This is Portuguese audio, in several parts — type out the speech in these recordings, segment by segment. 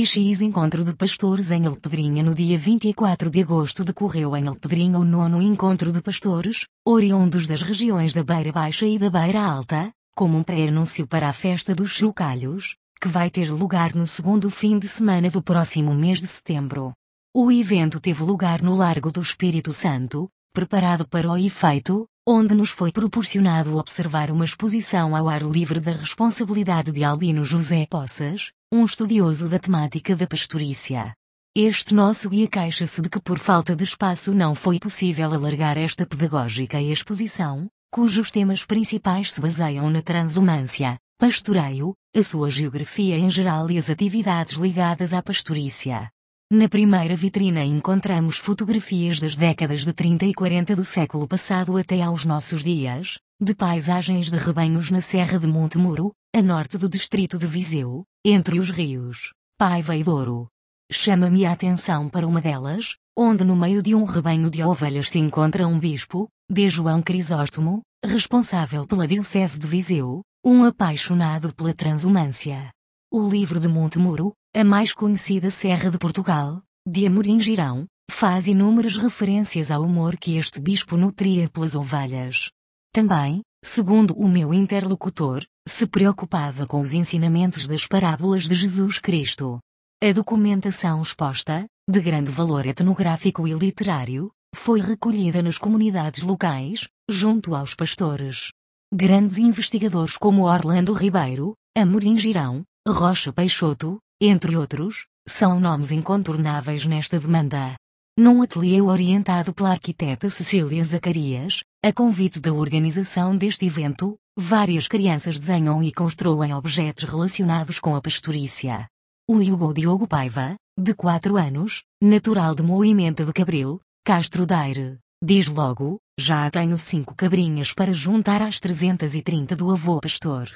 e X Encontro de Pastores em Alpedrinha no dia 24 de agosto decorreu em Alpedrinha o nono Encontro de Pastores, oriundos das regiões da Beira Baixa e da Beira Alta, como um pré-anúncio para a festa dos chocalhos, que vai ter lugar no segundo fim de semana do próximo mês de setembro. O evento teve lugar no Largo do Espírito Santo, preparado para o efeito, onde nos foi proporcionado observar uma exposição ao ar livre da responsabilidade de Albino José Poças, um estudioso da temática da pastorícia. Este nosso guia queixa-se de que por falta de espaço não foi possível alargar esta pedagógica exposição, cujos temas principais se baseiam na transumância, pastoreio, a sua geografia em geral e as atividades ligadas à pastorícia. Na primeira vitrina encontramos fotografias das décadas de 30 e 40 do século passado até aos nossos dias, de paisagens de rebanhos na Serra de Montemuro, a norte do distrito de Viseu, entre os rios Paiva e Douro. Chama-me a atenção para uma delas, onde no meio de um rebanho de ovelhas se encontra um bispo, de João Crisóstomo, responsável pela Diocese de Viseu, um apaixonado pela transumância. O livro de Montemuro, a mais conhecida Serra de Portugal, de Amorim Girão, faz inúmeras referências ao amor que este bispo nutria pelas ovelhas. Também, segundo o meu interlocutor, se preocupava com os ensinamentos das parábolas de Jesus Cristo. A documentação exposta, de grande valor etnográfico e literário, foi recolhida nas comunidades locais, junto aos pastores. Grandes investigadores como Orlando Ribeiro, Amorim Girão, Rocha Peixoto, entre outros, são nomes incontornáveis nesta demanda. Num ateliê orientado pela arquiteta Cecília Zacarias, a convite da organização deste evento, várias crianças desenham e constroem objetos relacionados com a pastorícia. O Hugo Diogo Paiva, de 4 anos, natural de Moimenta de Cabril, Castro Daire, diz logo, já tenho cinco cabrinhas para juntar às 330 do avô pastor.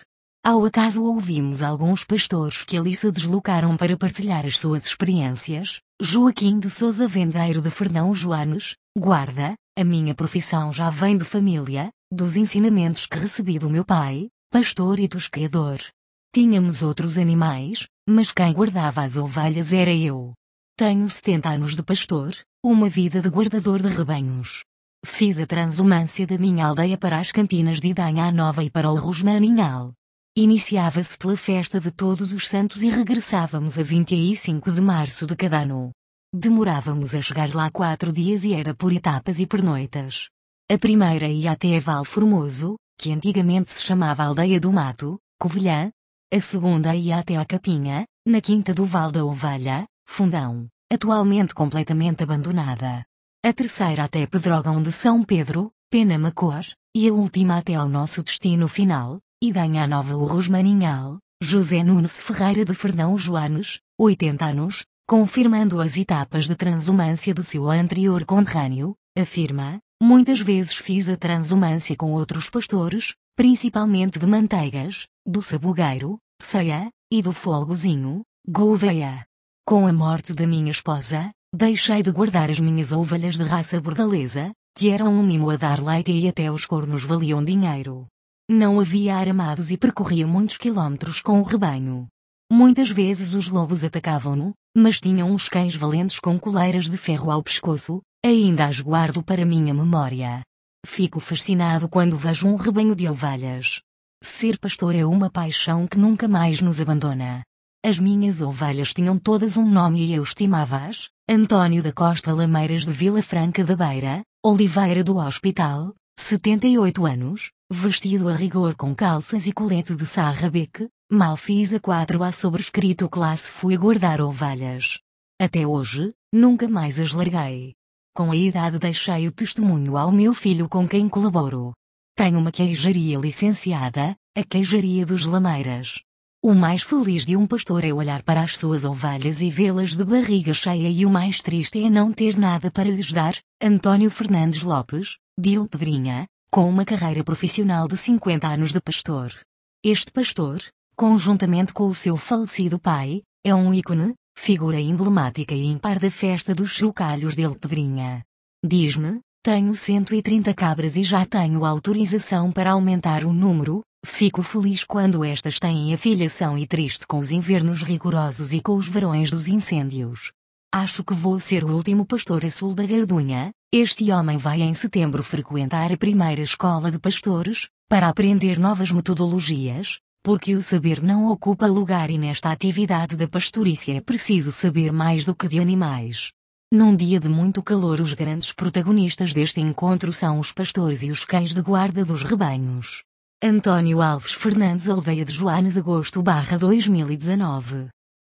Ao acaso ouvimos alguns pastores que ali se deslocaram para partilhar as suas experiências, Joaquim de Souza Vendeiro de Fernão Joanes, guarda, a minha profissão já vem de família, dos ensinamentos que recebi do meu pai, pastor e tosqueador. Tínhamos outros animais, mas quem guardava as ovelhas era eu. Tenho 70 anos de pastor, uma vida de guardador de rebanhos. Fiz a transumância da minha aldeia para as Campinas de Idanha Nova e para o Rosmaninhal. Iniciava-se pela festa de Todos os Santos e regressávamos a 25 de março de cada ano. Demorávamos a chegar lá quatro dias e era por etapas e pernoitas. A primeira ia até Val Formoso, que antigamente se chamava Aldeia do Mato, Covilhã. A segunda ia até a Capinha, na Quinta do Val da Ovelha, Fundão, atualmente completamente abandonada. A terceira até Pedrógão de São Pedro, Penamacor, e a última até ao nosso destino final, Idanha Nova o Rosmaninhal, José Nunes Ferreira de Fernão Joanes, 80 anos, confirmando as etapas de transumância do seu anterior conterrâneo, afirma, muitas vezes fiz a transumância com outros pastores, principalmente de Manteigas, do Sabugueiro, Ceia, e do Folgozinho, Gouveia. Com a morte da minha esposa, deixei de guardar as minhas ovelhas de raça bordalesa, que eram um mimo a dar leite e até os cornos valiam dinheiro. Não havia aramados e percorria muitos quilómetros com o rebanho. Muitas vezes os lobos atacavam-no, mas tinham uns cães valentes com coleiras de ferro ao pescoço, ainda as guardo para minha memória. Fico fascinado quando vejo um rebanho de ovelhas. Ser pastor é uma paixão que nunca mais nos abandona. As minhas ovelhas tinham todas um nome e eu estimava-as: António da Costa Lameiras de Vila Franca da Beira, Oliveira do Hospital, 78 anos, vestido a rigor com calças e colete de sarrabeque, mal fiz a 4A sobrescrito classe fui guardar ovelhas. Até hoje, nunca mais as larguei. Com a idade deixei o testemunho ao meu filho com quem colaboro. Tenho uma queijaria licenciada, a Queijaria dos Lameiras. O mais feliz de um pastor é olhar para as suas ovelhas e vê-las de barriga cheia e o mais triste é não ter nada para lhes dar. António Fernandes Lopes, Dil Pedrinha, com uma carreira profissional de 50 anos de pastor. Este pastor, conjuntamente com o seu falecido pai, é um ícone, figura emblemática e impar da festa dos chocalhos dele Pedrinha. Diz-me, tenho 130 cabras e já tenho autorização para aumentar o número, Fico feliz quando estas têm afiliação e triste com os invernos rigorosos e com os verões dos incêndios. Acho que vou ser o último pastor a sul da Gardunha. Este homem vai em setembro frequentar a primeira escola de pastores, para aprender novas metodologias, porque o saber não ocupa lugar e nesta atividade da pastorícia é preciso saber mais do que de animais. Num dia de muito calor, os grandes protagonistas deste encontro são os pastores e os cães de guarda dos rebanhos. Antônio Alves Fernandes Alveia de Joanes Agosto 2019